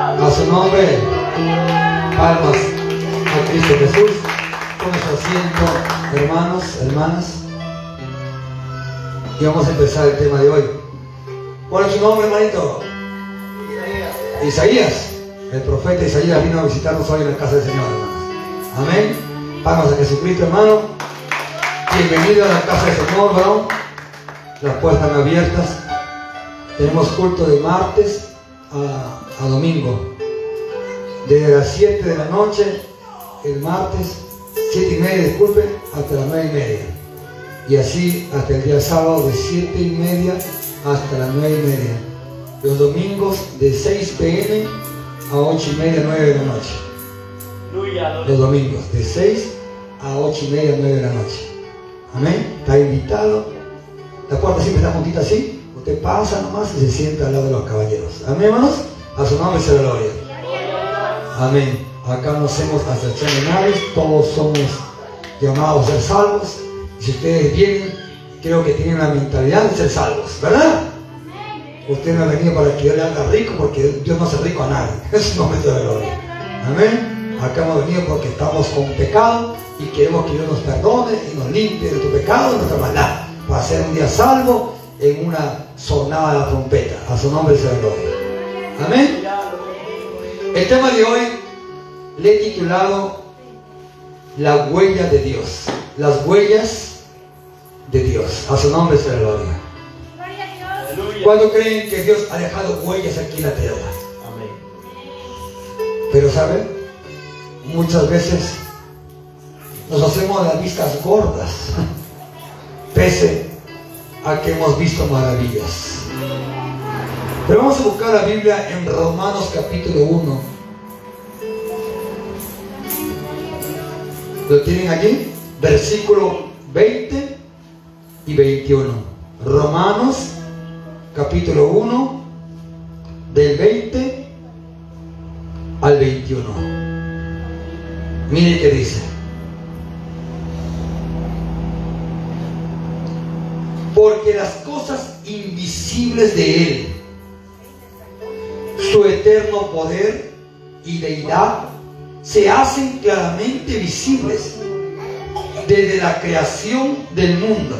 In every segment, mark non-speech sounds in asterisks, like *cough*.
A su nombre, palmas a Cristo Jesús. Con su asiento, hermanos, hermanas. Y vamos a empezar el tema de hoy. ¿Cuál es su nombre, hermanito? Isaías. Isaías. El profeta Isaías vino a visitarnos hoy en la casa del Señor, hermanos. Amén. Palmas a Jesucristo, hermano. Bienvenido a la casa del Señor, varón. Las puertas están abiertas. Tenemos culto de martes a, a domingo. Desde las 7 de la noche, el martes, 7 y media, disculpe, hasta las 9 y media. Y así hasta el día sábado de 7 y media hasta las 9 y media. Los domingos de 6 pm a 8 y media, 9 de la noche. Los domingos de 6 a 8 y media, 9 de la noche. Amén. Está invitado. La puerta siempre está juntita así. Usted pasa nomás y se sienta al lado de los caballeros. Amén, hermanos. A su nombre se la gloria. Amén. Acá no hacemos acepción de nadie. Todos somos llamados a ser salvos. Si ustedes vienen, creo que tienen la mentalidad de ser salvos. ¿Verdad? Usted no ha venido para que yo le haga rico porque Dios no hace rico a nadie. *laughs* Es un momento de gloria. Amén. Acá hemos venido porque estamos con pecado y queremos que Dios nos perdone y nos limpie de tu pecado y nuestra maldad. Para ser un día salvo en una sonada de la trompeta. A su nombre se gloria. Amén. El tema de hoy le he titulado La huella de Dios. Las huellas de Dios. A su nombre se la gloria. ¿Cuándo creen que Dios ha dejado huellas aquí en la tierra? Amén. Pero ¿saben? Muchas veces nos hacemos las vistas gordas, pese a que hemos visto maravillas. Pero vamos a buscar la Biblia en Romanos capítulo 1. ¿Lo tienen aquí? Versículo 20 y 21. Romanos capítulo 1 del 20 al 21. Mire qué dice. porque las cosas invisibles de Él, su eterno poder y deidad, se hacen claramente visibles desde la creación del mundo,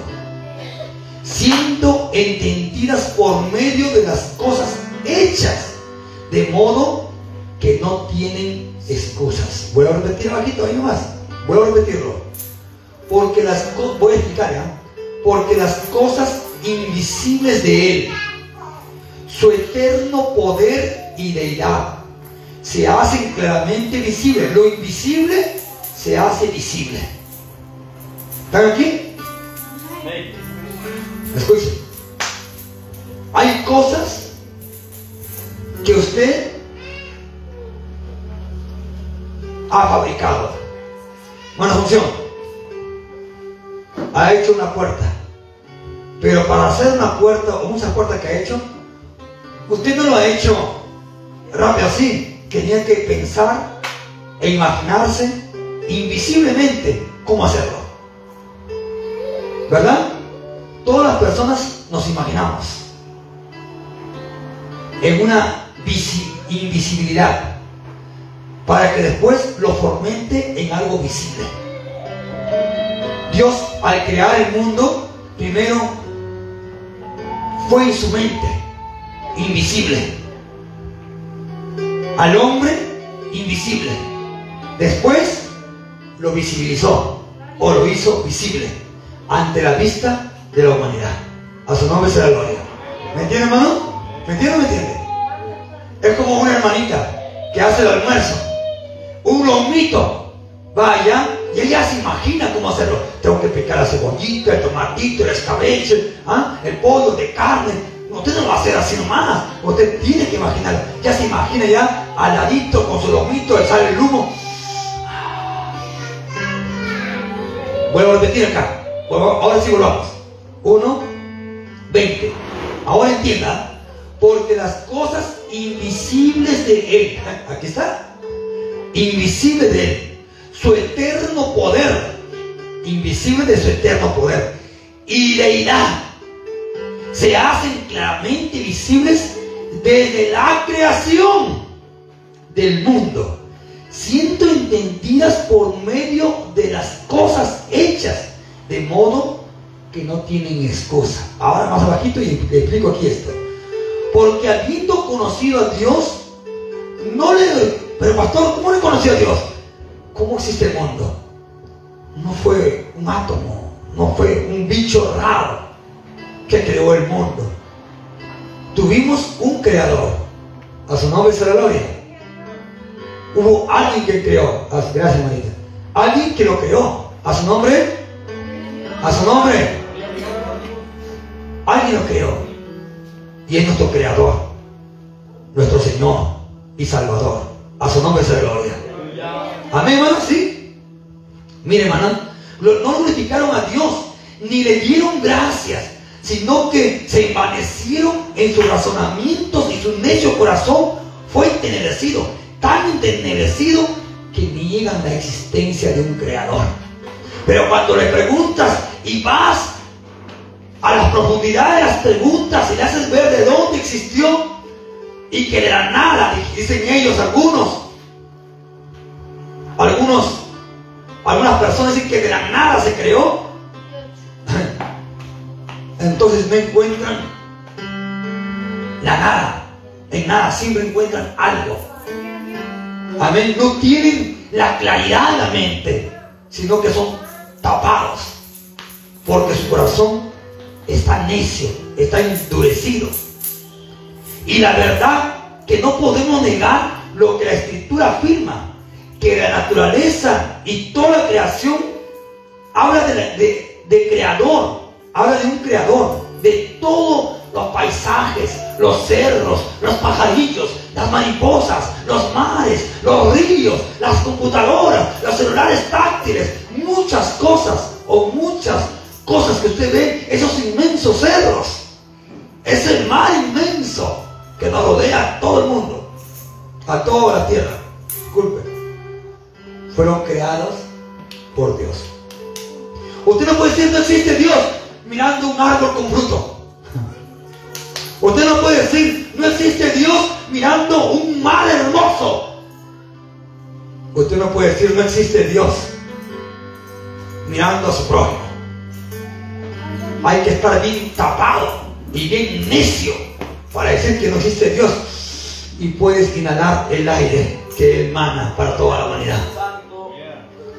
siendo entendidas por medio de las cosas hechas, de modo que no tienen excusas. Voy a repetirlo aquí todavía más. Voy a repetirlo. Porque las voy a explicar, porque las cosas invisibles de Él, su eterno poder y deidad, se hacen claramente visibles. Lo invisible se hace visible. ¿Están aquí? Escuchen. Hay cosas que usted ha fabricado. Buena función ha hecho una puerta. Pero para hacer una puerta o muchas puertas que ha hecho, usted no lo ha hecho rápido así. Tenía que pensar e imaginarse invisiblemente cómo hacerlo. ¿Verdad? Todas las personas nos imaginamos en una invisibilidad para que después lo fomente en algo visible. Dios al crear el mundo, primero fue en su mente, invisible. Al hombre, invisible. Después lo visibilizó o lo hizo visible ante la vista de la humanidad. A su nombre será gloria. ¿Me entiende, hermano? ¿Me entiende o me entiende? Es como una hermanita que hace el almuerzo. Un lomito. Vaya y ella se imagina cómo hacerlo. Tengo que picar la cebollita, el tomatito, el escabeche, ¿ah? el pollo de carne. Usted no va a hacer así nomás. Usted tiene que imaginar. Ya se imagina ya al ladito con su lomito, sale el humo. Vuelvo a repetir acá. Ahora sí volvamos. Uno, veinte. Ahora entienda. Porque las cosas invisibles de Él. Aquí está. Invisibles de Él su eterno poder, invisible de su eterno poder, y deidad, se hacen claramente visibles desde la creación del mundo, siendo entendidas por medio de las cosas hechas, de modo que no tienen excusa. Ahora más abajito y te explico aquí esto. Porque habiendo conocido a Dios, no le... Pero pastor, ¿cómo le conoció a Dios? ¿Cómo existe el mundo? No fue un átomo, no fue un bicho raro que creó el mundo. Tuvimos un creador. A su nombre se la gloria. Hubo alguien que creó. Ah, gracias, Marita. Alguien que lo creó. A su nombre. A su nombre. Alguien lo creó. Y es nuestro creador. Nuestro Señor y Salvador. A su nombre se la gloria. Amén, hermano. Sí. Mire, hermano. No glorificaron a Dios. Ni le dieron gracias sino que se envanecieron en sus razonamientos y su necio corazón fue entenebrecido, tan entenebrecido que niegan la existencia de un creador. Pero cuando le preguntas y vas a las profundidades de las preguntas y le haces ver de dónde existió y que de la nada, dicen ellos algunos, algunos, algunas personas dicen que de la nada se creó, entonces no encuentran la nada. En nada siempre encuentran algo. Amén. No tienen la claridad de la mente, sino que son tapados. Porque su corazón está necio, está endurecido. Y la verdad que no podemos negar lo que la escritura afirma, que la naturaleza y toda la creación habla de, de creador, habla de un creador, de todos los paisajes, los cerros, los pajarillos, las mariposas, los mares, los ríos, las computadoras, los celulares táctiles, muchas cosas o muchas cosas que usted ve, esos inmensos cerros, ese mar inmenso que nos rodea a todo el mundo, a toda la tierra. Disculpe, fueron creados por Dios. Usted no puede decir no existe Dios mirando un árbol con fruto. Usted no puede decir, no existe Dios mirando un mar hermoso. Usted no puede decir, no existe Dios mirando a su prójimo. Hay que estar bien tapado y bien necio para decir que no existe Dios. Y puedes inhalar el aire que emana para toda la humanidad.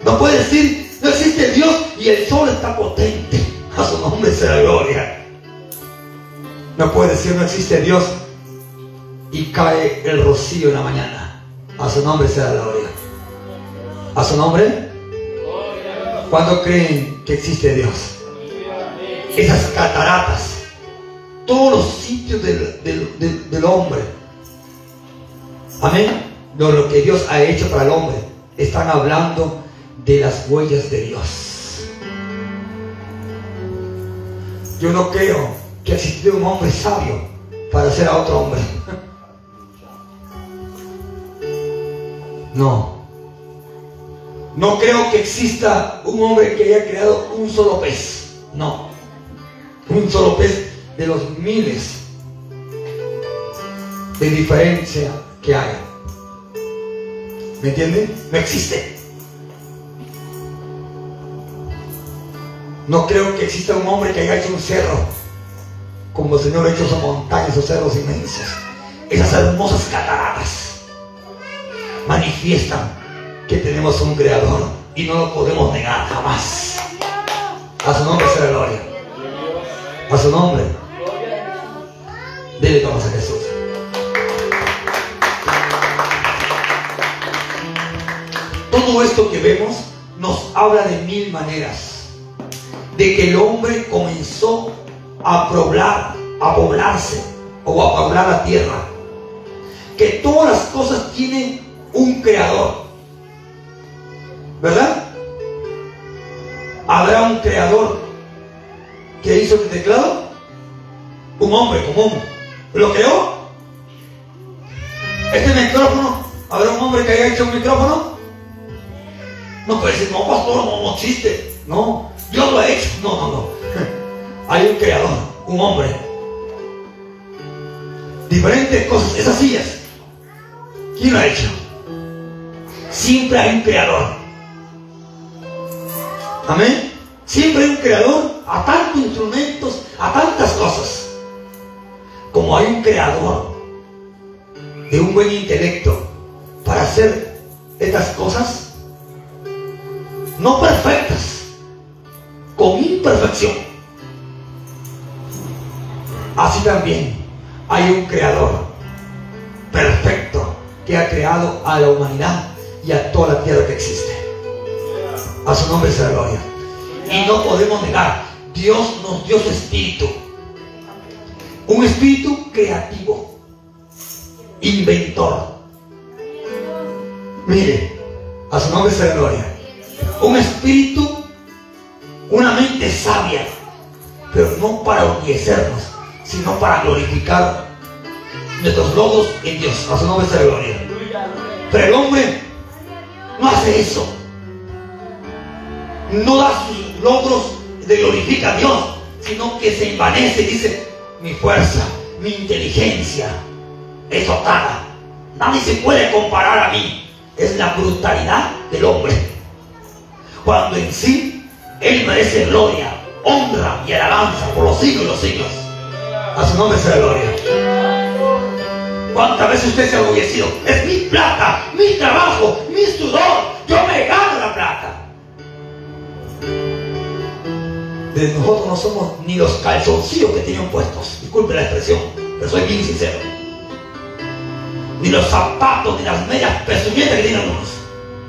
No puede decir, no existe Dios y el sol está potente. A su nombre sea gloria. No puede decir no existe Dios y cae el rocío en la mañana. A su nombre sea gloria. A su nombre. ¿Cuándo creen que existe Dios? Esas cataratas, todos los sitios del, hombre. Amén. lo que Dios ha hecho para el hombre, están hablando de las huellas de Dios. Yo no creo que exista un hombre sabio para hacer a otro hombre. No. No creo que exista un hombre que haya creado un solo pez. No. Un solo pez de los miles de diferencia que hay. ¿Me entienden? No existe. No creo que exista un hombre que haya hecho un cerro como el Señor ha hecho esas montañas, esos cerros inmensos. Esas hermosas cataratas manifiestan que tenemos un creador y no lo podemos negar jamás. A su nombre sea gloria. A su nombre. Dele tomas a Jesús. Todo esto que vemos nos habla de mil maneras de que el hombre comenzó a poblar, a poblarse o a poblar la tierra. Que todas las cosas tienen un creador. ¿Verdad? ¿Habrá un creador que hizo el teclado? Un hombre común. ¿Lo creó? Este micrófono, ¿habrá un hombre que haya hecho un micrófono? No puede decir, no, pastor, no, no existe. No, Dios lo ha hecho. No, no, no. Hay un creador, un hombre. Diferentes cosas, esas sillas. ¿Quién lo ha hecho? siempre hay un creador. Amén. Siempre hay un creador a tantos instrumentos, a tantas cosas. Como hay un creador de un buen intelecto para hacer estas cosas, no perfectas, imperfección. Así también hay un creador perfecto que ha creado a la humanidad y a toda la tierra que existe. A su nombre la gloria. Y no podemos negar, Dios nos dio su espíritu. Un espíritu creativo, inventor. Mire, a su nombre la gloria. Un espíritu, una mente sabia, pero no para orgullecernos, sino para glorificar nuestros logros en Dios. A su nombre la gloria. Pero el hombre no hace eso. No da sus logros de glorificar a Dios, sino que se envanece y dice, mi fuerza, mi inteligencia es total. Nadie se puede comparar a mí. Es la brutalidad del hombre. Cuando en sí Él merece gloria, honra y alabanza por los siglos y los siglos. A su nombre sea gloria. ¿Cuántas veces usted se ha orgullecido? Es mi plata, mi trabajo, mi sudor. Yo me gano la plata. De nosotros no somos ni los calzoncillos que tenían puestos. Disculpe la expresión, pero soy bien sincero. Ni los zapatos, ni las medias pezuñetas que tienen unos.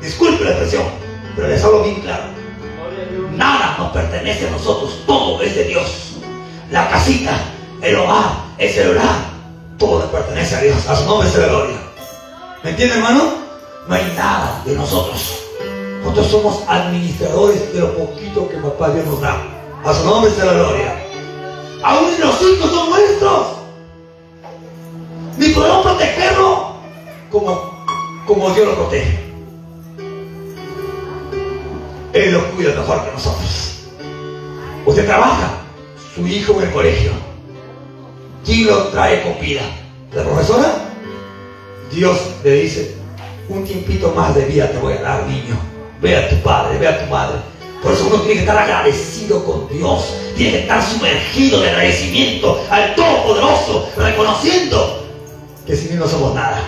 Disculpe la expresión, pero les hablo bien claro. Nos pertenece a nosotros, todo es de Dios. La casita, el hogar, el celular, todo pertenece a Dios. A su nombre sea la gloria. ¿Me entiende, hermano? No hay nada de nosotros. Nosotros somos administradores de lo poquito que papá Dios nos da. A su nombre sea la gloria. Aún los hijos son nuestros. Ni podemos protegerlo como, como Dios lo protege. Él lo cuida mejor que nosotros. Usted trabaja, su hijo en el colegio. ¿Quién lo trae con vida? ¿La profesora? Dios le dice, un tiempito más de vida te voy a dar, niño. Ve a tu padre, ve a tu madre. Por eso uno tiene que estar agradecido con Dios. Tiene que estar sumergido de agradecimiento al Todopoderoso, reconociendo que sin él no somos nada.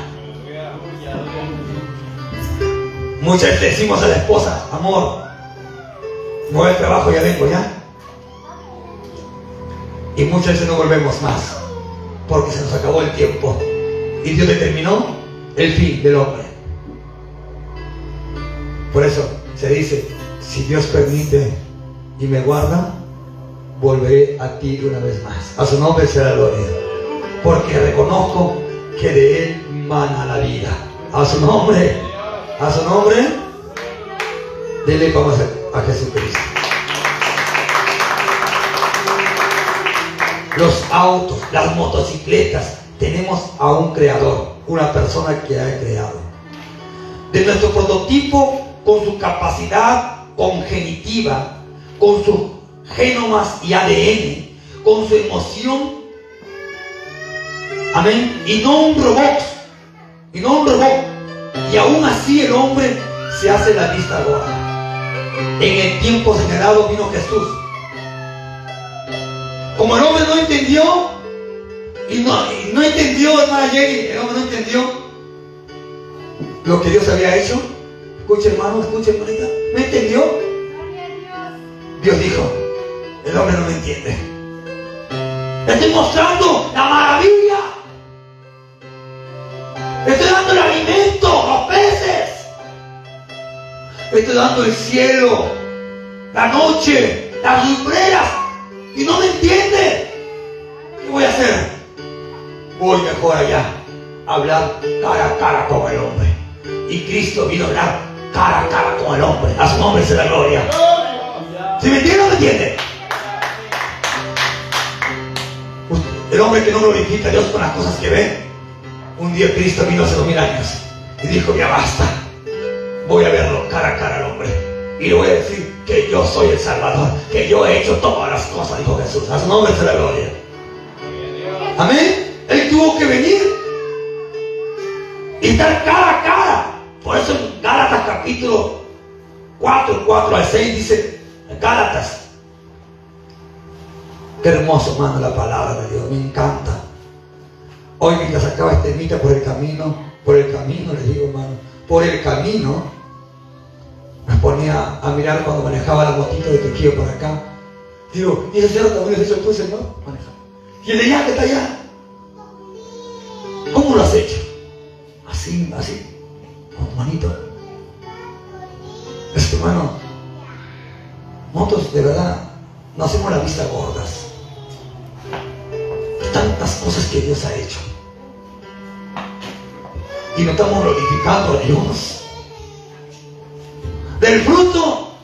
Muchas veces decimos a la esposa, amor, voy al trabajo, ya vengo, ya. Y muchas veces no volvemos más, porque se nos acabó el tiempo. Y Dios determinó el fin del hombre. Por eso se dice, si Dios permite y me guarda, volveré a ti una vez más. A su nombre será gloria. Porque reconozco que de Él mana la vida. A su nombre, a su nombre, dele vamos a, a Jesucristo. Los autos, las motocicletas, tenemos a un creador, una persona que ha creado. De nuestro prototipo, con su capacidad congenitiva, con sus genomas y ADN, con su emoción. Amén. Y no un robot. Y no un robot. Y aún así el hombre se hace la vista gorda. En el tiempo señalado vino Jesús. Como el hombre no entendió, y no, no entendió, hermana Jenny, el hombre no entendió lo que Dios había hecho. Escuche hermano, escuche hermanita. ¿No entendió? Dios dijo, el hombre no me entiende. Estoy mostrando la maravilla. Estoy dando el alimento, los peces. Estoy dando el cielo, la noche, las lumbreras. Y no me entiende. ¿Qué voy a hacer? Voy mejor allá a hablar cara a cara con el hombre. Y Cristo vino a hablar cara a cara con el hombre. A su nombre se la gloria. ¿Se me entiende o no me entiende? El hombre que no glorifica a Dios con las cosas que ve. Un día Cristo vino hace dos mil años y dijo, ya basta. Voy a verlo cara a cara al hombre. Y le voy a decir que yo soy el Salvador, que yo he hecho todas las cosas, dijo Jesús. A su nombre se la gloria. Amén. Él tuvo que venir y estar cara a cara. Por eso en Gálatas capítulo 4, 4 al 6 dice, Gálatas. Qué hermoso, hermano, la palabra de Dios, me encanta. Hoy mientras sacaba este mita por el camino, por el camino, les digo, hermano, por el camino, me ponía a mirar cuando manejaba la motito de Tequillo por acá. Digo, ¿y ese señor también es hecho tú, Señor? Maneja. ¿Y el de allá que está allá? ¿Cómo lo has hecho? Así, así, con tu manito. Es que, hermano, nosotros de verdad no hacemos la vista gordas. Tantas cosas que Dios ha hecho. Y no estamos glorificando a Dios. Del fruto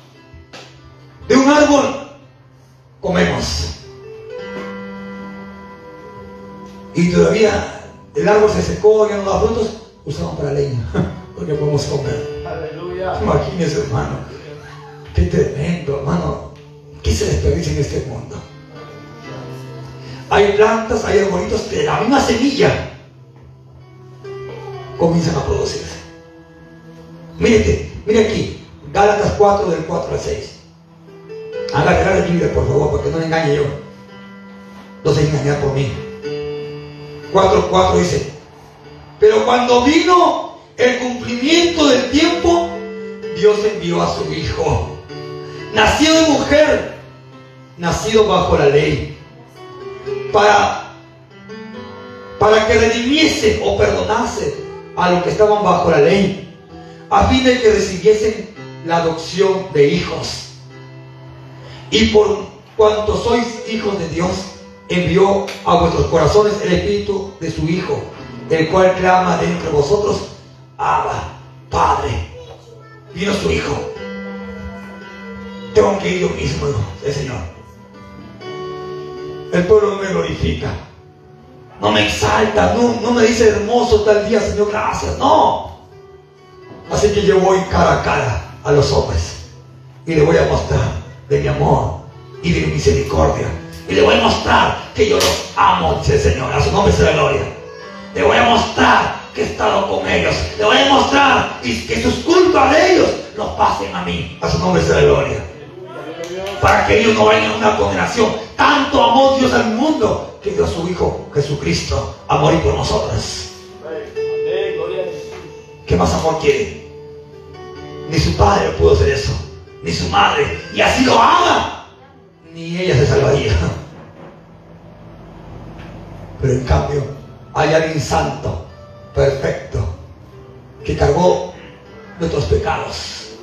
de un árbol comemos. Y todavía el árbol se secó, ya no da frutos, usamos para leña, *laughs* porque podemos comer. Aleluya. Imagínese, hermano. Qué tremendo, hermano. ¿Qué se desperdicia en este mundo? Hay plantas, hay arbolitos que de la misma semilla comienzan a producirse. Mírete, mire aquí, Gálatas 4 del 4 al 6. Agarrar el libro, por favor, porque no me engañe yo. No se engañar por mí. 4.4 dice, pero cuando vino el cumplimiento del tiempo, Dios envió a su Hijo, nacido de mujer, nacido bajo la ley, para, para que redimiese o perdonase a los que estaban bajo la ley, a fin de que recibiesen la adopción de hijos. Y por cuanto sois hijos de Dios, envió a vuestros corazones el Espíritu de su Hijo, el cual clama de entre vosotros, Abba, Padre. Vino su Hijo. Tengo que ir yo mismo, el Señor. El pueblo no me glorifica, no me exalta, no, no me dice hermoso tal día, Señor, gracias, no. Así que yo voy cara a cara a los hombres y le voy a mostrar de mi amor y de mi misericordia. Y le voy a mostrar que yo los amo, dice el Señor. A su nombre sea la gloria. Le voy a mostrar que he estado con ellos. Le voy a mostrar que sus culpas de ellos los pasen a mí. A su nombre sea la gloria. Para que ellos no vayan a una condenación. Tanto amó Dios al mundo que dio a su Hijo Jesucristo a morir por nosotros. ¿Qué más amor quiere? Ni su padre pudo hacer eso, ni su madre. Y así lo ama. Ni ella se salvaría. Pero en cambio, hay alguien santo, perfecto, que cargó nuestros pecados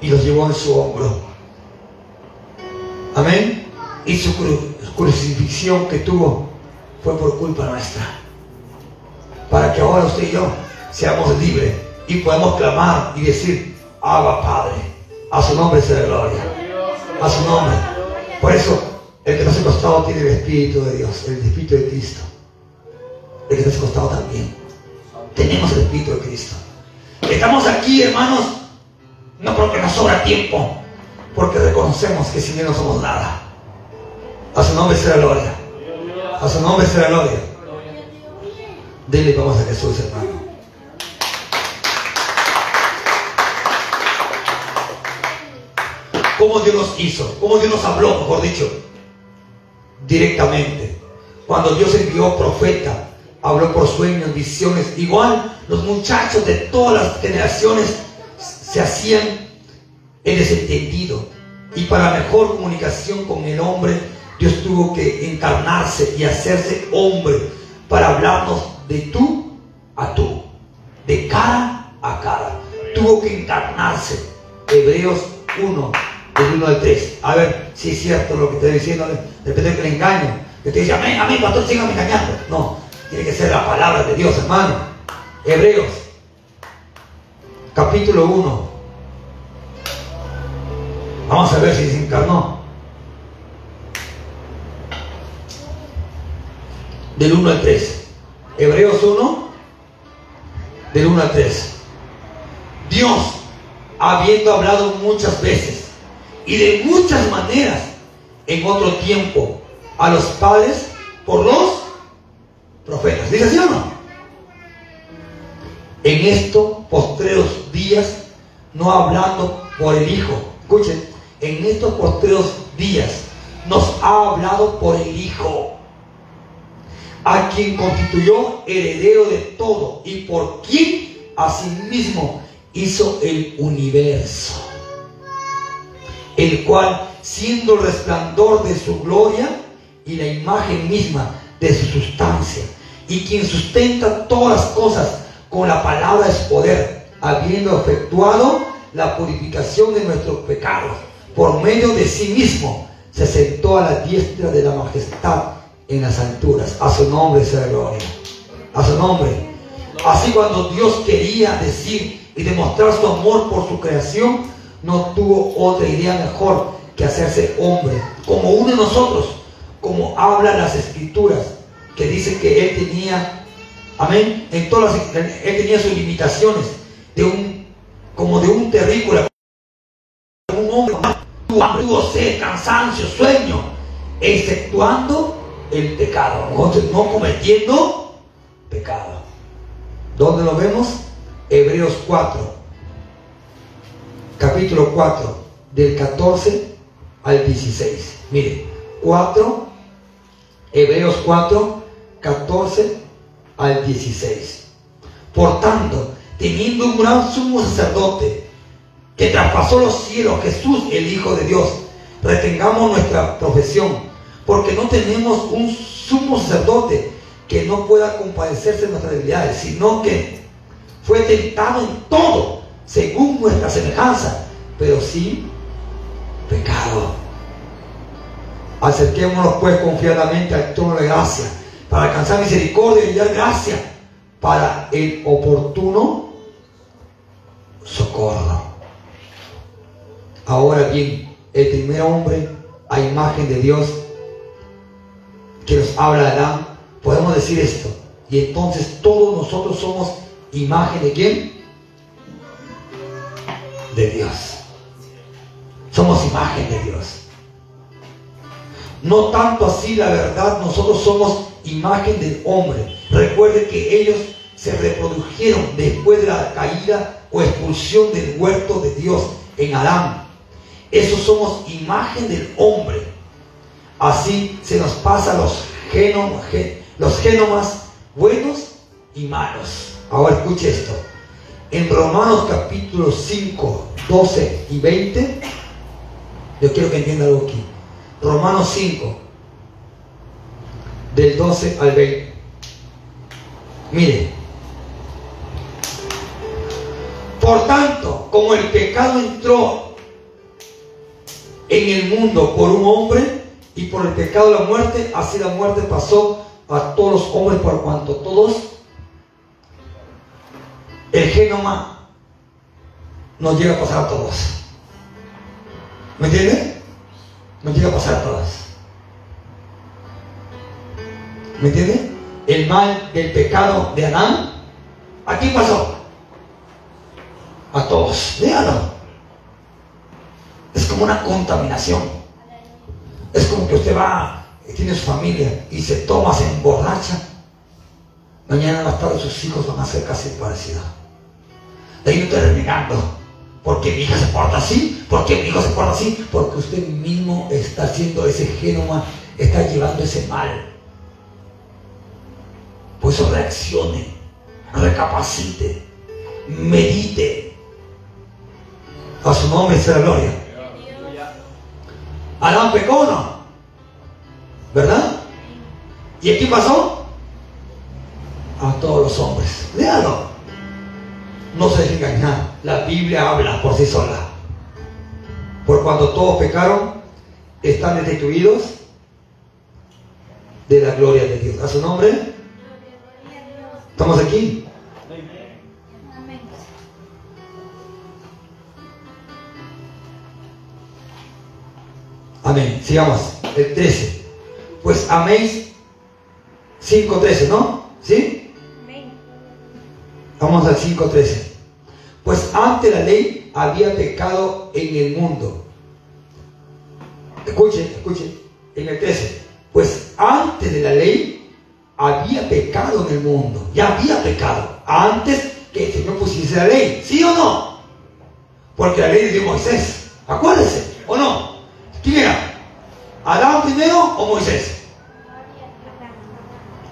y los llevó en su hombro. Amén. Y su crucifixión que tuvo fue por culpa nuestra. Para que ahora usted y yo seamos libres y podamos clamar y decir, Abba Padre, a su nombre sea gloria, a su nombre. Por eso, el que nos ha costado tiene el Espíritu de Dios, el Espíritu de Cristo. El que nos ha costado también. Tenemos el Espíritu de Cristo. Estamos aquí, hermanos, no porque nos sobra tiempo, porque reconocemos que sin Él no somos nada. A su nombre sea gloria. A su nombre sea gloria. Dile vamos a Jesús, hermano. Cómo Dios nos hizo, cómo Dios nos habló, mejor dicho, directamente. Cuando Dios envió profeta, habló por sueños, visiones. Igual los muchachos de todas las generaciones se hacían el desentendido. Y para mejor comunicación con el hombre, Dios tuvo que encarnarse y hacerse hombre para hablarnos de tú a tú, de cara a cara. Tuvo que encarnarse. Hebreos 1, del 1 al 3. A ver si es cierto lo que estoy diciendo, de repente que le engaño. Que te dice, amén, amén, pastor, síganme engañando. No, tiene que ser la palabra de Dios, hermano. Hebreos, capítulo 1. Vamos a ver si se encarnó. Del 1 al 3. Hebreos 1, del 1 al 3. Dios, habiendo hablado muchas veces y de muchas maneras en otro tiempo a los padres por los profetas. ¿Dice o no? En estos postreros días no hablando por el Hijo. Escuchen, en estos postreros días nos ha hablado por el Hijo, a quien constituyó heredero de todo y por quien asimismo hizo el universo, el cual, siendo el resplandor de su gloria y la imagen misma de su sustancia, y quien sustenta todas las cosas con la palabra es poder, habiendo efectuado la purificación de nuestros pecados, por medio de sí mismo, se sentó a la diestra de la majestad en las alturas. A su nombre sea gloria. A su nombre. Así cuando Dios quería decir y demostrar su amor por su creación, no tuvo otra idea mejor que hacerse hombre, como uno de nosotros, como hablan las escrituras, que dice que él tenía, amén, en todas las, él tenía sus limitaciones, de un, como de un terrícola, un hombre, tuvo sed, cansancio, sueño, exceptuando el pecado, no cometiendo pecado. ¿Dónde lo vemos? Hebreos 4, capítulo 4, del 14 al 16. Mire, 4, Hebreos 4, 14 al 16. Por tanto, teniendo un gran sumo sacerdote que traspasó los cielos, Jesús, el Hijo de Dios, retengamos nuestra profesión, porque no tenemos un sumo sacerdote que no pueda compadecerse de nuestras debilidades, sino que fue tentado en todo, según nuestra semejanza, pero sin pecado. Acerquémonos pues confiadamente al trono de gracia para alcanzar misericordia y dar gracia para el oportuno socorro. Ahora bien, el primer hombre a imagen de Dios que nos habla Adán, podemos decir esto. Y entonces todos nosotros somos imagen de quién? De Dios. Somos imagen de Dios. No tanto así la verdad, nosotros somos imagen del hombre. Recuerde que ellos se reprodujeron después de la caída o expulsión del huerto de Dios en Adán. Esos somos imagen del hombre. Así se nos pasa los, genomas, los genomas buenos y malos. Ahora escuche esto. En Romanos capítulo 5, 12 y 20, yo quiero que entienda algo aquí. Romanos 5, del 12 al 20. Mire, por tanto, como el pecado entró en el mundo por un hombre y por el pecado la muerte, así la muerte pasó a todos los hombres por cuanto todos nos llega a pasar a todos. ¿Me entiende? Nos llega a pasar a todos. ¿Me entiende? El mal del pecado de Adán, ¿a quién pasó? A todos. Véalo. Es como una contaminación. Es como que usted va, tiene su familia y se toma, se emborracha. Mañana más tarde sus hijos van a ser casi parecidos. De renegando. Porque mi hija se porta así, porque mi hijo se porta así, porque usted mismo está haciendo ese genoma, está llevando ese mal. Por eso reaccione, recapacite, medite. A su nombre sea la gloria. Adán pecó, ¿no? ¿Verdad? ¿Y aquí pasó? A todos los hombres. Léalo. No se deje engañar. La Biblia habla por sí sola. Por cuando todos pecaron, están destituidos de la gloria de Dios. A su nombre. ¿Estamos aquí? Amén. Sigamos. El 13. Pues améis 5.13, ¿no? ¿Sí? Vamos al 5.13. Pues antes la ley había pecado en el mundo. Escuchen, escuchen. En el 13. Pues antes de la ley había pecado en el mundo. Ya había pecado. Antes que el Señor pusiese la ley. ¿Sí o no? Porque la ley de Moisés, acuérdense, ¿o no? ¿Quién era? ¿Adán primero o Moisés?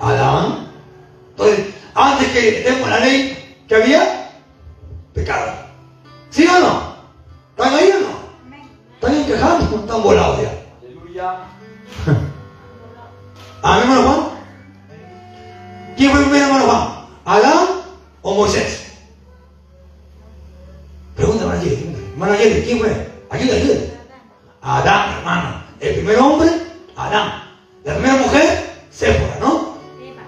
Adán. Entonces, antes que demos la ley, ¿qué había? Pecado. ¿Sí o no? ¿Están ahí o no? ¿Están encajados? ¿Están volados ya? Aleluya. *laughs* Amén, hermano Juan. ¿Quién fue primero, hermano Juan? ¿Adán o Moisés? Pregunta, hermano Yeli. Hermano Yeli, ¿quién fue? Ayuda, ayuda. Adán, hermano. El primer hombre, Adán. La primera mujer, Séfora, ¿no? Eva.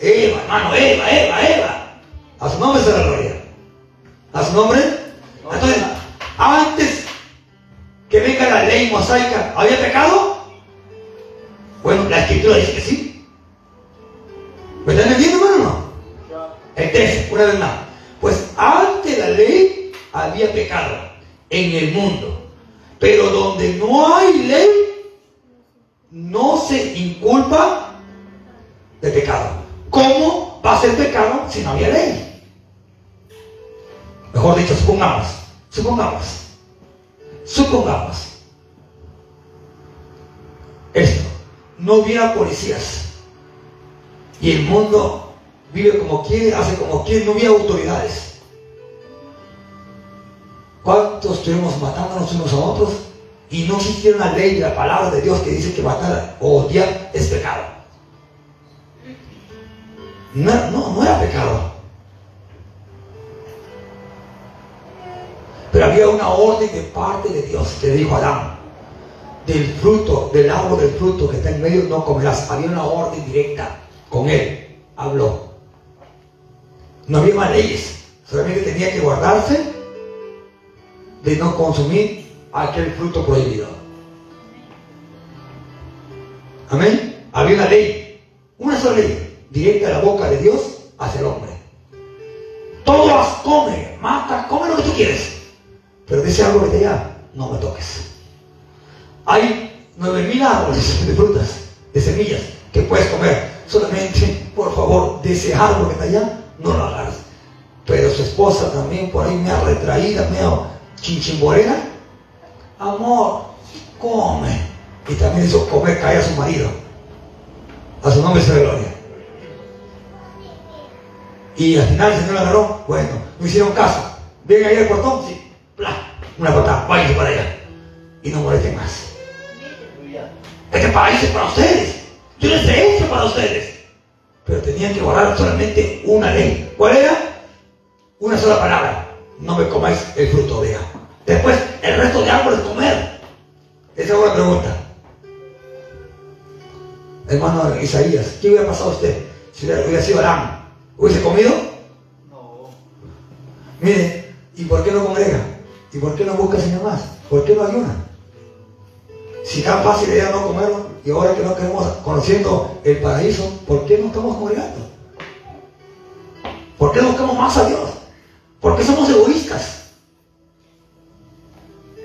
Eva, hermano, Eva, Eva, Eva. Nombre se la gloria. A su nombre. Entonces, antes que venga la ley mosaica, ¿había pecado? Bueno, la escritura dice que sí. ¿Me están entendiendo, hermano? No? El 13, una vez más. Pues antes la ley había pecado en el mundo. Pero donde no hay ley, no se inculpa de pecado. ¿Cómo va a ser pecado si no había ley? Supongamos, supongamos, esto no hubiera policías y el mundo vive como quiere, hace como quiere, no hubiera autoridades. ¿Cuántos estuvimos matándonos unos a otros y no existiera una ley de la palabra de Dios que dice que matar o odiar es pecado? No, no, no era pecado. Había una orden de parte de Dios que dijo a Adán, del fruto, del árbol del fruto que está en medio no comerás. Había una orden directa con él. Habló. No había más leyes. Solamente tenía que guardarse de no consumir aquel fruto prohibido. Amén. Había una ley. Una sola ley. Directa a la boca de Dios hacia el hombre. Todas come, mata, come lo que tú quieres. Pero ese árbol que allá, no me toques. Hay nueve mil árboles de frutas, de semillas, que puedes comer. Solamente, por favor, de ese árbol que está allá, no lo agarres. Pero su esposa también por ahí me ha retraída, me ha chinchimborera. Amor, come. Y también hizo comer caer a su marido. A su nombre se gloria. Y al final el Señor agarró, bueno, no hicieron caso. Ven ahí al portón, sí, una patada, váyanse para allá. Y no molesten más. Este país es para ustedes. Yo les he hecho para ustedes. Pero tenían que guardar solamente una ley. ¿Cuál era? Una sola palabra. No me comáis el fruto de ella. Después, el resto de árboles comer. Esa es una pregunta. Hermano Isaías, ¿qué hubiera pasado a usted si hubiera sido Aram? ¿Hubiese comido? No. Mire, ¿y por qué no congrega? ¿Y por qué no busca Señor más? ¿Por qué no ayuna? Si tan fácil era no comerlo, y ahora que no queremos conociendo el paraíso, ¿por qué no estamos congregando? ¿Por qué buscamos más a Dios? ¿Por qué somos egoístas?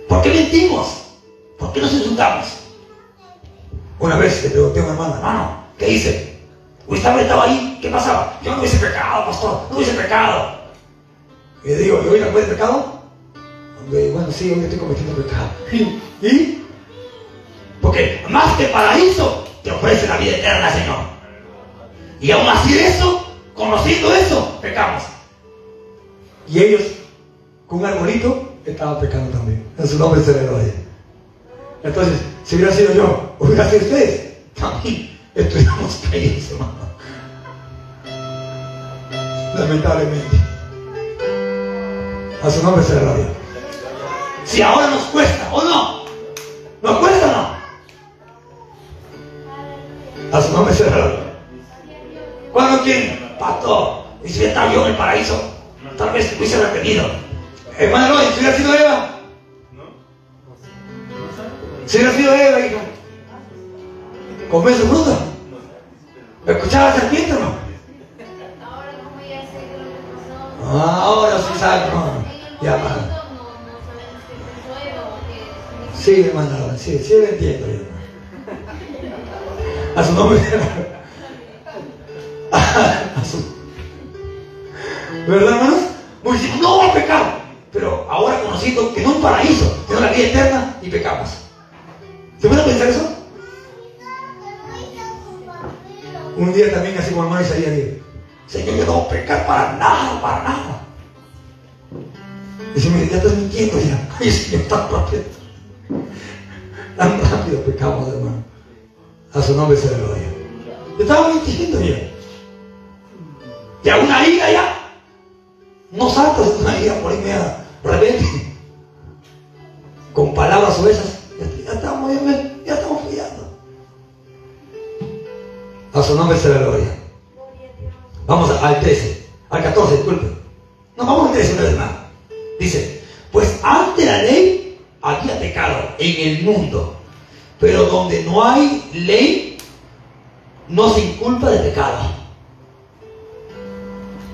¿Por qué mentimos? ¿Por qué nos insultamos? Una vez le pregunté a una hermana, hermano, ¿qué hice? ¿Usted estaba ahí? ¿Qué pasaba? Yo no hubiese pecado, pastor, no hubiese pecado. Y le digo, ¿y hoy puede pecado? Bueno, sí, hoy estoy cometiendo pecado. ¿Y? Porque más que paraíso te ofrece la vida eterna, Señor. Y aún así eso, conociendo eso, pecamos. Y ellos, con un arbolito, estaban pecando también. En su nombre se le gloria. Entonces, si hubiera sido yo, hubiera sido ustedes, también estuviéramos caídos, hermano. Lamentablemente. A su nombre se le gloria. Si ahora nos cuesta, ¿o no? ¿Nos cuesta o no? A su nombre será. ¿Cuándo quién? Pastor. Y si estaba yo en el paraíso, tal vez hubiese retenido. Hermano, si hubiera sido Eva. Si hubiera sido Eva, hijo. ¿Comió su fruta? ¿Escuchaba la serpiente o no? Ahora sí sabe, hermano. Ya, hermano. Sí, hermano, sí, sí lo entiendo, a su nombre. *laughs* A su... ¿Verdad, hermanos? Moisés no va a pecar. Pero ahora conocido que no un paraíso, sino la vida eterna y pecamos. ¿Se puede pensar eso? Un día también, así como hermano Isaías, dijo, Señor, yo no voy a pecar para nada, para nada. Y se me ya estás mintiendo ya. *laughs* Ay, Señor, tan rápido. Tan rápido pecamos, hermano. A su nombre se le gloria. Estaba mintiendo ya. Y a una ira ya. No saltas una ira por ahí media rebelde. Con palabras gruesas. Ya, estamos, ya, ya estamos fallando. A su nombre se le gloria. Vamos al 13, al 14, disculpe. No, vamos al 13 una vez más. Dice, pues ante la ley había pecado en el mundo, pero donde no hay ley, no se inculpa de pecado.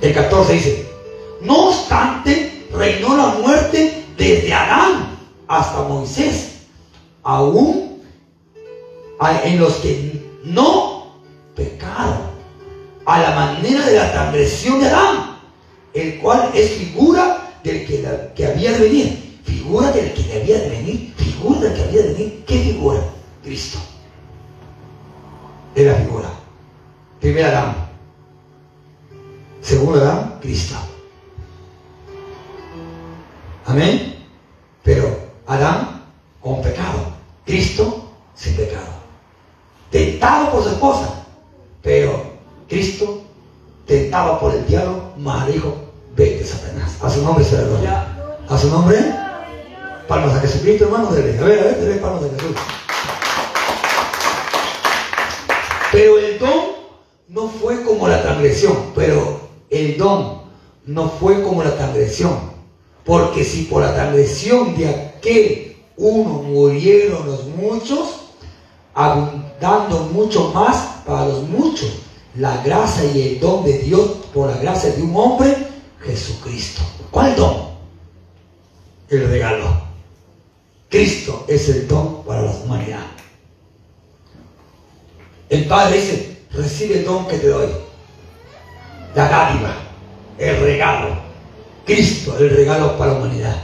El 14 dice, no obstante, reinó la muerte desde Adán hasta Moisés, aún en los que no pecaron, a la manera de la transgresión de Adán, el cual es figura del que, que había de venir, figura del que había de venir, figura del que había de venir. ¿Qué figura? Cristo. Es la figura. Primera Adán. Segundo Adán, Cristo. Amén. Pero Adán con pecado. Cristo sin pecado. Tentado por su esposa. Pero Cristo tentado por el diablo, mal dijo, vete Satanás. A su nombre se le A su nombre. Palmas a Jesucristo, hermano. Dele. A ver, a ver, dele palmas a Jesús. Pero el don no fue como la transgresión. Pero el don no fue como la transgresión. Porque si por la transgresión de aquel uno murieron los muchos, abundando mucho más para los muchos, la gracia y el don de Dios por la gracia de un hombre Jesucristo. ¿Cuál don? El regalo. Cristo es el don para la humanidad. El Padre dice, recibe el don que te doy. La dádiva, el regalo. Cristo, el regalo para la humanidad.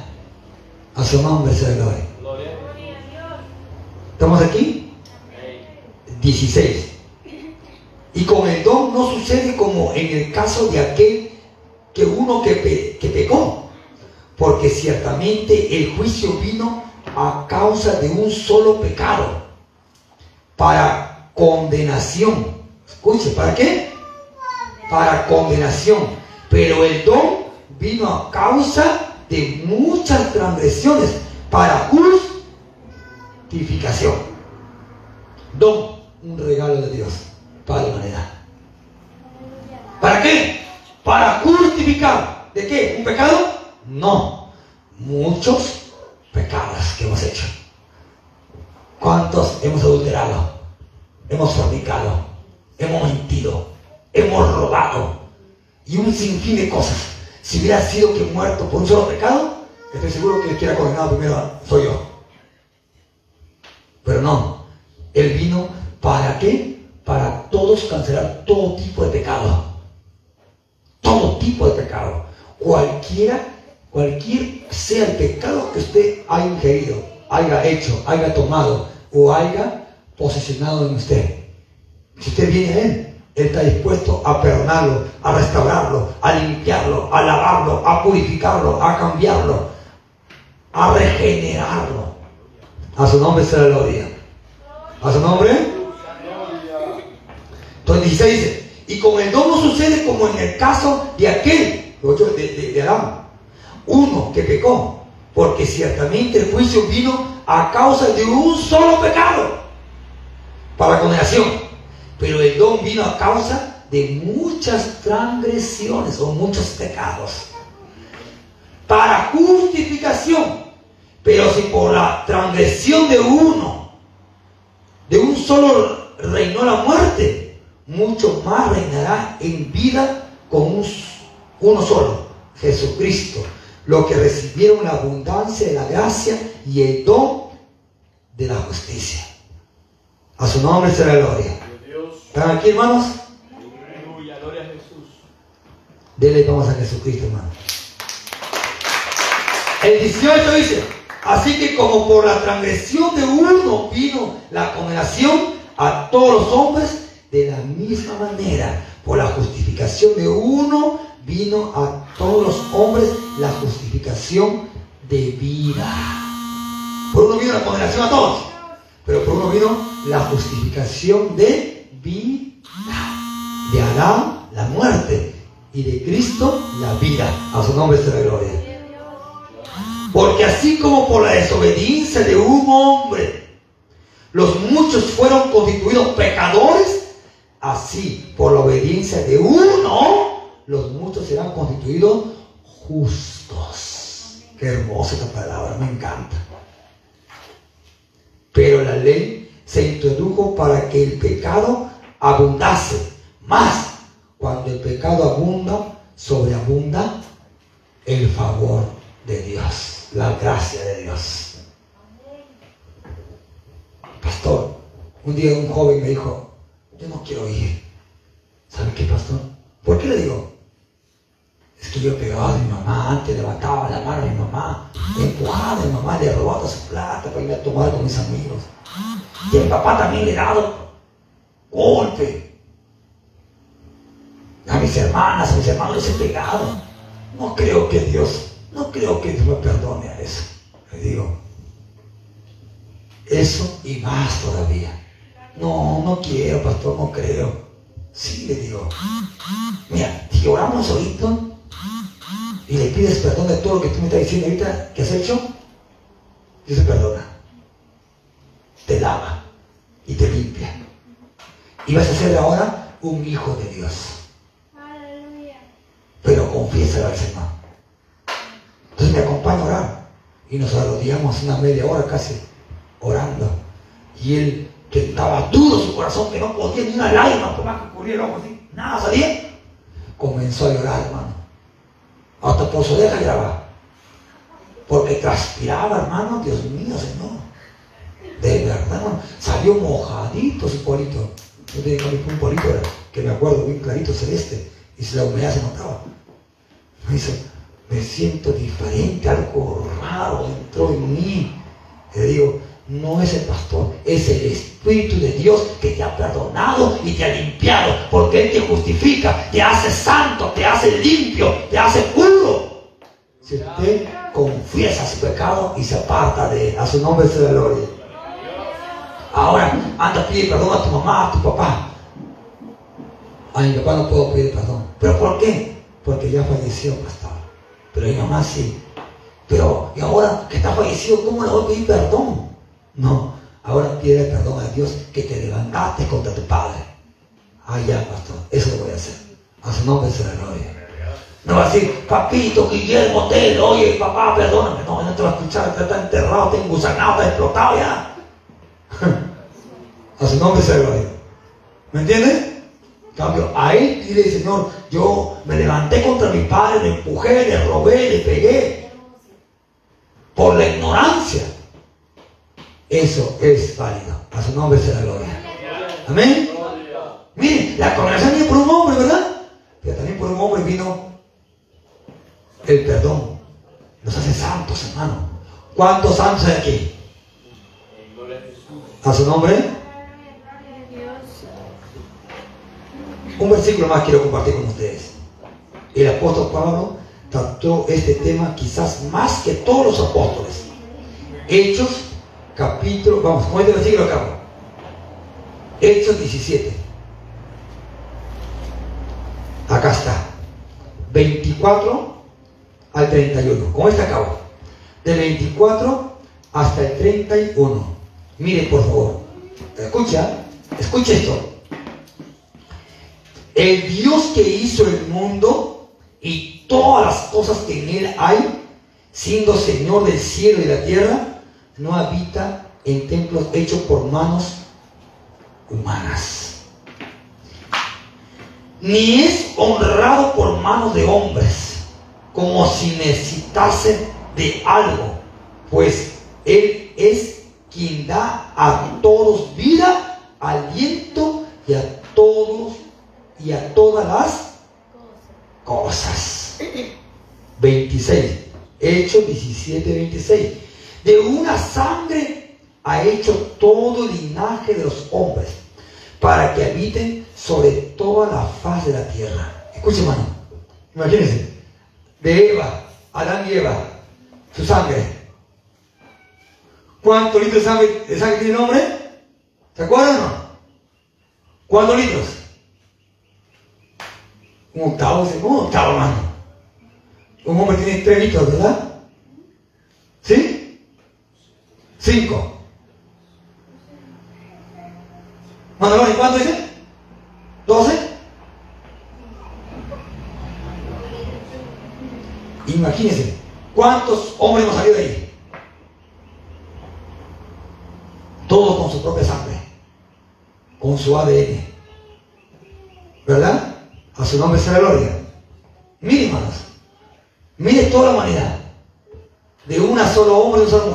A su nombre se le gloria. ¿Estamos aquí? 16. Y con el don no sucede como en el caso de aquel que uno que, que pecó, porque ciertamente el juicio vino a causa de un solo pecado, para condenación. Escuche, ¿para qué? Para condenación. Pero el don vino a causa de muchas transgresiones, para justificación. Don, un regalo de Dios para la humanidad. ¿Para qué? para justificar. ¿De qué? ¿Un pecado? No. Muchos pecados hemos hecho. ¿Cuántos hemos adulterado? Hemos fornicado, hemos mentido, hemos robado y un sinfín de cosas. Si hubiera sido que muerto por un solo pecado, estoy seguro que el que era condenado primero soy yo. Pero no, Él vino para qué? Para todos cancelar todo tipo de pecado todo tipo de pecado. Cualquiera, cualquier sea el pecado que usted haya ingerido, haya hecho, haya tomado o haya posicionado en usted. Si usted viene a Él, Él está dispuesto a perdonarlo, a restaurarlo, a limpiarlo, a lavarlo, a purificarlo, a cambiarlo, a regenerarlo. A su nombre la gloria. A su nombre. Entonces 16 dice, y con el no sucede como en el caso de aquel, de, de, Adán, uno que pecó, porque ciertamente el juicio vino a causa de un solo pecado, para condenación. Pero el don vino a causa de muchas transgresiones o muchos pecados, para justificación. Pero si por la transgresión de uno, de un solo reinó la muerte, mucho más reinará en vida con uno solo, Jesucristo, lo que recibieron la abundancia de la gracia y el don de la justicia. A su nombre será gloria. ¿Están aquí, hermanos? Gloria a Jesús. Dele vamos a Jesucristo, hermano. El 18 dice, así que como por la transgresión de uno vino la condenación a todos los hombres, de la misma manera, por la justificación de uno vino a todos los hombres la justificación de vida. Por uno vino la condenación a todos, pero por uno vino la justificación de vida. De Adán la muerte y de Cristo la vida. A su nombre la gloria. Porque así como por la desobediencia de un hombre, los muchos fueron constituidos pecadores, así por la obediencia de uno, los muchos serán constituidos justos. Qué hermosa esta palabra, me encanta. Pero la ley se introdujo para que el pecado abundase. Más, cuando el pecado abunda, sobreabunda el favor de Dios, la gracia de Dios. Pastor, un día un joven me dijo, yo no quiero ir. ¿Sabe qué, pastor? ¿Por qué le digo? Yo he pegado a mi mamá, antes levantaba la mano a mi mamá, he empujado a mi mamá, le he robado su plata para ir a tomar con mis amigos. Y mi papá también le dado golpe. A mis hermanas, a mis hermanos les he pegado. No creo que Dios, no creo que Dios me perdone a eso. Le digo, eso y más todavía. No, no quiero, pastor, no creo. Sí, le digo. Mira, si oramos ahorita y le pides perdón de todo lo que tú me estás diciendo ahorita que has hecho, Dios te perdona. Te lava y te limpia. Y vas a ser ahora un hijo de Dios. Pero confiesa al Señor. Entonces me acompaña a orar. Y nos arrodillamos una media hora casi orando. Y él, que estaba duro su corazón, que no podía ni una lágrima, por más que corría el ojo así, nada salía, comenzó a llorar, hermano. Su oreja lloraba. Porque transpiraba, hermano, Dios mío, Señor. De verdad. Salió mojadito su polito. Yo tenía un polito que me acuerdo bien clarito, celeste, y si la humedad se notaba. Me dice, me siento diferente, algo raro entró en mí. Le digo, no es el pastor, es el Espíritu de Dios que te ha perdonado y te ha limpiado, porque Él te justifica, te hace santo, te hace limpio, te hace puro. Si usted confiesa su pecado y se aparta de él, a su nombre se la gloria. Ahora, anda, pide perdón a tu mamá, a tu papá. A mi papá no puedo pedir perdón. ¿Pero por qué? Porque ya falleció, pastor. Pero mi mamá sí. Pero, y ahora que está fallecido, ¿cómo le voy a pedir perdón? No, ahora pide perdón a Dios que te levantaste contra tu padre. Ah, ya, pastor, eso lo voy a hacer. A su nombre se la gloria. No va a decir, papito, Guillermo Tel, oye, papá, perdóname. No, no te va a escuchar, está enterrado, está engusanado, está explotado ya. *laughs* A su nombre se gloria. ¿Me entiendes? En cambio, a él dile, Señor, yo me levanté contra mi padre, le empujé, le robé, le pegué. Por la ignorancia. Eso es válido. A su nombre se la gloria. Amén. Miren, la congregación viene por un hombre, ¿verdad? Pero también por un hombre vino el perdón. Nos hace santos, hermano. ¿Cuántos santos hay aquí? A su nombre. Un versículo más quiero compartir con ustedes. El apóstol Pablo trató este tema quizás más que todos los apóstoles. Hechos capítulo, vamos, con este versículo acabo. Hechos 17. Acá está. 24 al 31. Con este acabo. De 24 hasta el 31. Mire, por favor. Escucha, escucha esto. El Dios que hizo el mundo y todas las cosas que en él hay, siendo Señor del cielo y la tierra, no habita en templos hechos por manos humanas. Ni es honrado por manos de hombres, como si necesitase de algo, pues Él es quien da a todos vida, aliento y a todos y a todas las cosas. 26. Hechos 17, 26. De una sangre ha hecho todo el linaje de los hombres para que habiten sobre toda la faz de la tierra. Escuche, hermano. Imagínense. De Eva, Adán y Eva, su sangre. ¿Cuántos litros de sangre, de sangre tiene el hombre? ¿Se acuerdan o no? ¿Cuántos litros? Un octavo, un octavo, hermano. Un hombre tiene tres litros, ¿verdad? ¿Sí? Cinco. ¿y cuánto dice? ¿Doce? Imagínense, ¿cuántos hombres nos salió de ahí? Todos con su propia sangre, con su ADN. ¿Verdad? A su nombre sea la gloria. Miren, hermanos, mire toda la humanidad. De una sola hombre y una sola mujer.